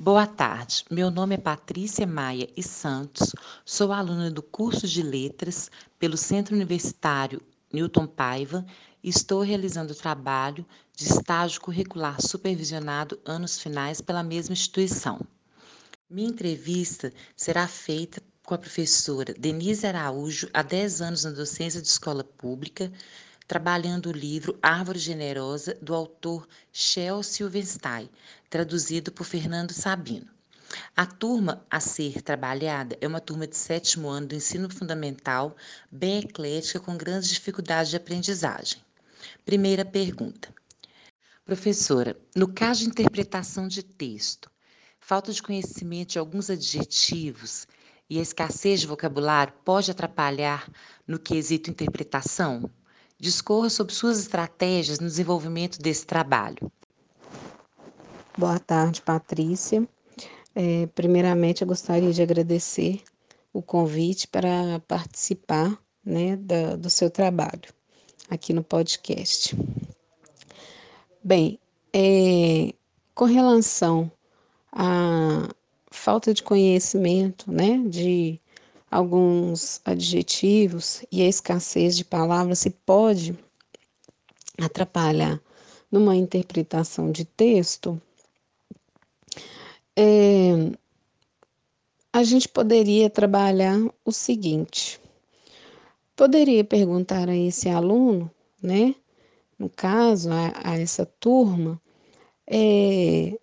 Boa tarde, meu nome é Patrícia Maia e Santos, sou aluna do curso de Letras pelo Centro Universitário Newton Paiva e estou realizando o trabalho de estágio curricular supervisionado anos finais pela mesma instituição. Minha entrevista será feita com a professora Denise Araújo, há 10 anos na docência de escola pública, trabalhando o livro Árvore Generosa, do autor Shel Silverstein, traduzido por Fernando Sabino. A turma a ser trabalhada é uma turma de sétimo ano do ensino fundamental, bem eclética, com grandes dificuldades de aprendizagem. Primeira pergunta. Professora, no caso de interpretação de texto, falta de conhecimento de alguns adjetivos e a escassez de vocabulário pode atrapalhar no quesito interpretação? Discorra sobre suas estratégias no desenvolvimento desse trabalho. Boa tarde, Patrícia. É, primeiramente, eu gostaria de agradecer o convite para participar né, da, do seu trabalho aqui no podcast. Bem, é, com relação à falta de conhecimento né, de alguns adjetivos e a escassez de palavras, se pode atrapalhar. Numa interpretação de texto, é, a gente poderia trabalhar o seguinte: poderia perguntar a esse aluno, né, no caso, a, a essa turma, é,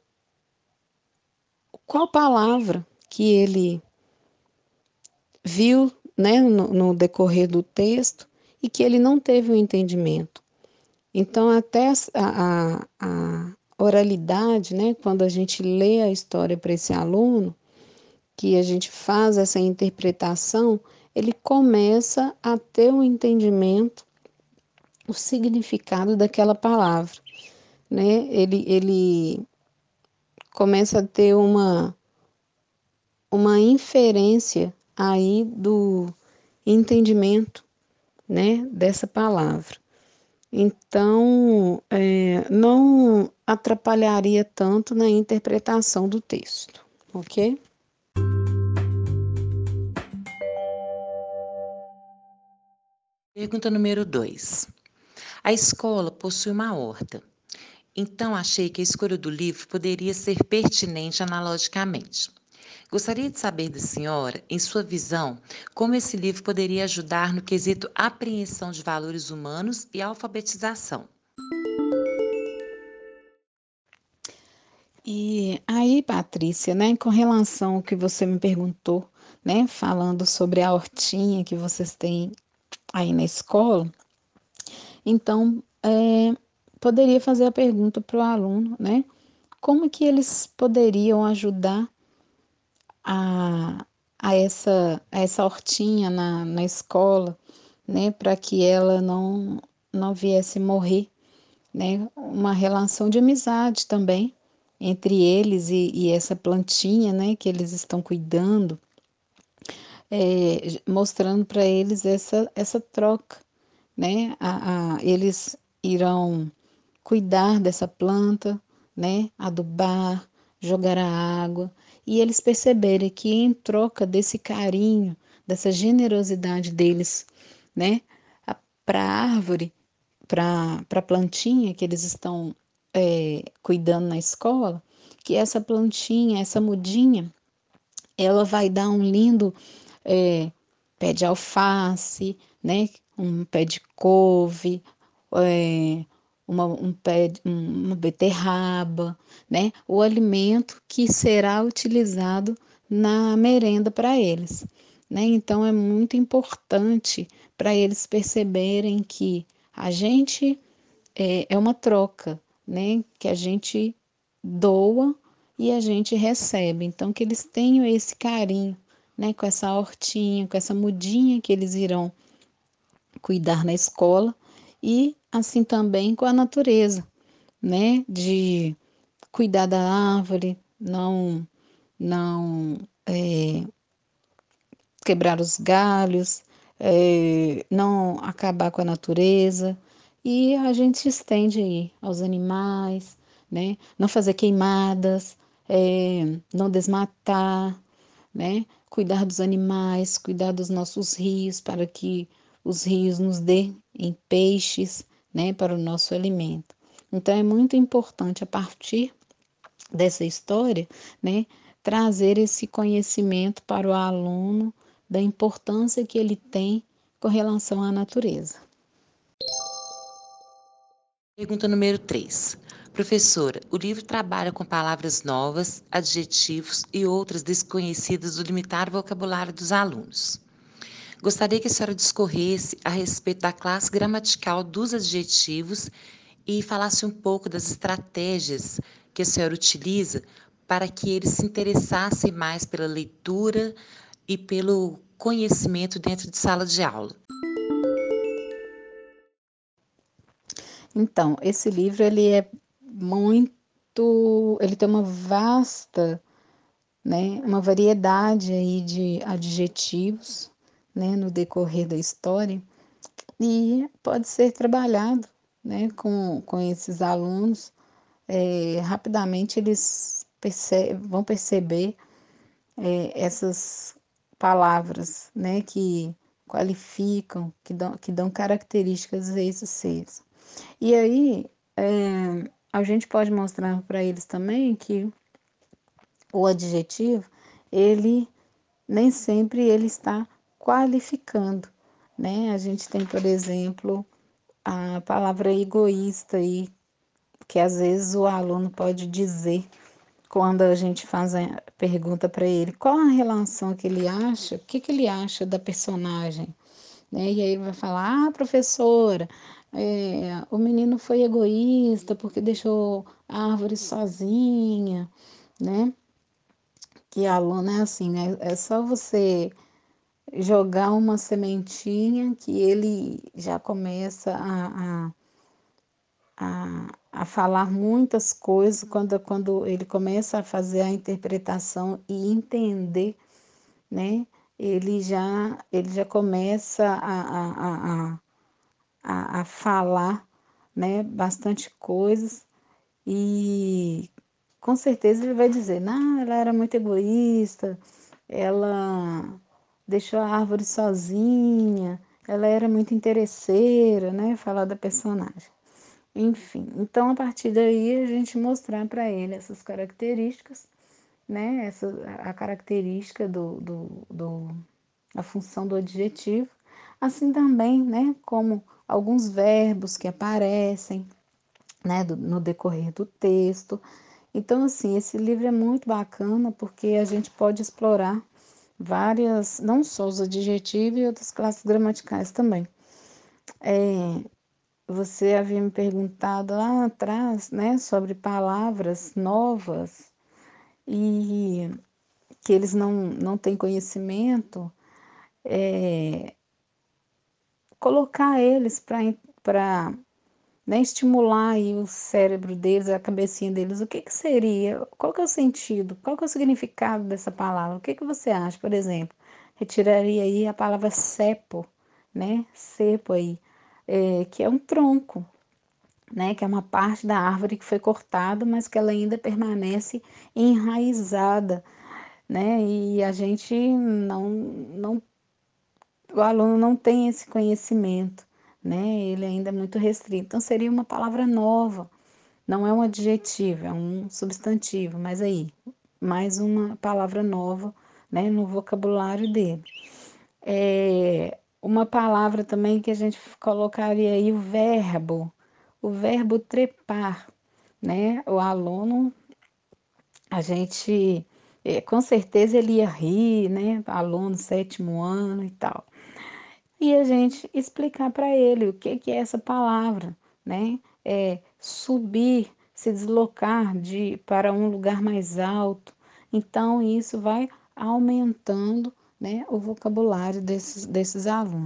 qual palavra que ele viu né, no, no decorrer do texto e que ele não teve o entendimento. Então, até a, a, a oralidade, né, quando a gente lê a história para esse aluno, que a gente faz essa interpretação, ele começa a ter um entendimento, o significado daquela palavra, né? Ele, ele começa a ter uma, uma inferência aí do entendimento, né, dessa palavra. Então, é, não atrapalharia tanto na interpretação do texto, ok? Pergunta número 2. A escola possui uma horta, então achei que a escolha do livro poderia ser pertinente analogicamente. Gostaria de saber da senhora, em sua visão, como esse livro poderia ajudar no quesito apreensão de valores humanos e alfabetização. E aí, Patrícia, né, com relação ao que você me perguntou, né, falando sobre a hortinha que vocês têm aí na escola, então, é, poderia fazer a pergunta para o aluno, né, como que eles poderiam ajudar a, a, essa, a essa hortinha na, na escola, né, para que ela não, não viesse morrer, né, uma relação de amizade também entre eles e, e essa plantinha, né, que eles estão cuidando, é, mostrando para eles essa, essa troca, né, a, a, eles irão cuidar dessa planta, né, adubar, jogar a água, e eles perceberem que em troca desse carinho, dessa generosidade deles, né, para a árvore, para a plantinha que eles estão é, cuidando na escola, que essa plantinha, essa mudinha, ela vai dar um lindo é, pé de alface, né, um pé de couve, é, uma, um pé, uma beterraba, né? O alimento que será utilizado na merenda para eles, né? Então é muito importante para eles perceberem que a gente é, é uma troca, né? Que a gente doa e a gente recebe. Então que eles tenham esse carinho, né? Com essa hortinha, com essa mudinha que eles irão cuidar na escola e assim também com a natureza, né? De cuidar da árvore, não, não é, quebrar os galhos, é, não acabar com a natureza. E a gente estende aí aos animais, né? Não fazer queimadas, é, não desmatar, né? Cuidar dos animais, cuidar dos nossos rios para que os rios nos dêem em peixes, né? Para o nosso alimento. Então é muito importante a partir dessa história, né? Trazer esse conhecimento para o aluno da importância que ele tem com relação à natureza. Pergunta número 3. Professora, o livro trabalha com palavras novas, adjetivos e outras desconhecidas do limitar vocabulário dos alunos. Gostaria que a senhora discorresse a respeito da classe gramatical dos adjetivos e falasse um pouco das estratégias que a senhora utiliza para que eles se interessassem mais pela leitura e pelo conhecimento dentro de sala de aula. Então, esse livro ele é muito, ele tem uma vasta, né, uma variedade aí de adjetivos, né, no decorrer da história e pode ser trabalhado, né, com, com esses alunos. É, rapidamente eles perce vão perceber é, essas palavras, né, que qualificam, que dão, que dão características a esses seres. E aí, é, a gente pode mostrar para eles também que o adjetivo, ele nem sempre ele está qualificando, né? A gente tem, por exemplo, a palavra egoísta aí, que às vezes o aluno pode dizer quando a gente faz a pergunta para ele qual a relação que ele acha, o que, que ele acha da personagem. Né? E aí ele vai falar, ah, professora, é, o menino foi egoísta porque deixou a árvore sozinha, né? Que aluno é assim, né? É só você jogar uma sementinha que ele já começa a, a, a, a falar muitas coisas quando, quando ele começa a fazer a interpretação e entender, né? Ele já, ele já começa a, a, a a, falar né, bastante coisas e com certeza ele vai dizer, não, ela era muito egoísta, ela deixou a árvore sozinha, ela era muito interesseira, né? Falar da personagem. Enfim, então a partir daí a gente mostrar para ele essas características, né? Essa, a característica do, do, do, a função do adjetivo, assim também, né? Como alguns verbos que aparecem né, do, no decorrer do texto. Então, assim, esse livro é muito bacana porque a gente pode explorar várias, não só os adjetivos e outras classes gramaticais também. É, você havia me perguntado lá atrás, né, sobre palavras novas e que eles não, não têm conhecimento. É, colocar eles para né, estimular aí o cérebro deles, a cabecinha deles, o que, que seria, qual que é o sentido, qual que é o significado dessa palavra, o que, que você acha, por exemplo, retiraria aí a palavra cepo, né, cepo aí, é, que é um tronco, né, que é uma parte da árvore que foi cortada, mas que ela ainda permanece enraizada, né, e a gente não, não o aluno não tem esse conhecimento, né? Ele ainda é muito restrito. Então seria uma palavra nova, não é um adjetivo, é um substantivo, mas aí mais uma palavra nova, né, no vocabulário dele. É uma palavra também que a gente colocaria aí o verbo, o verbo trepar, né? O aluno, a gente, é, com certeza ele ia rir, né? Aluno sétimo ano e tal e a gente explicar para ele o que, que é essa palavra, né? É subir, se deslocar de para um lugar mais alto. Então isso vai aumentando, né, o vocabulário desses, desses alunos.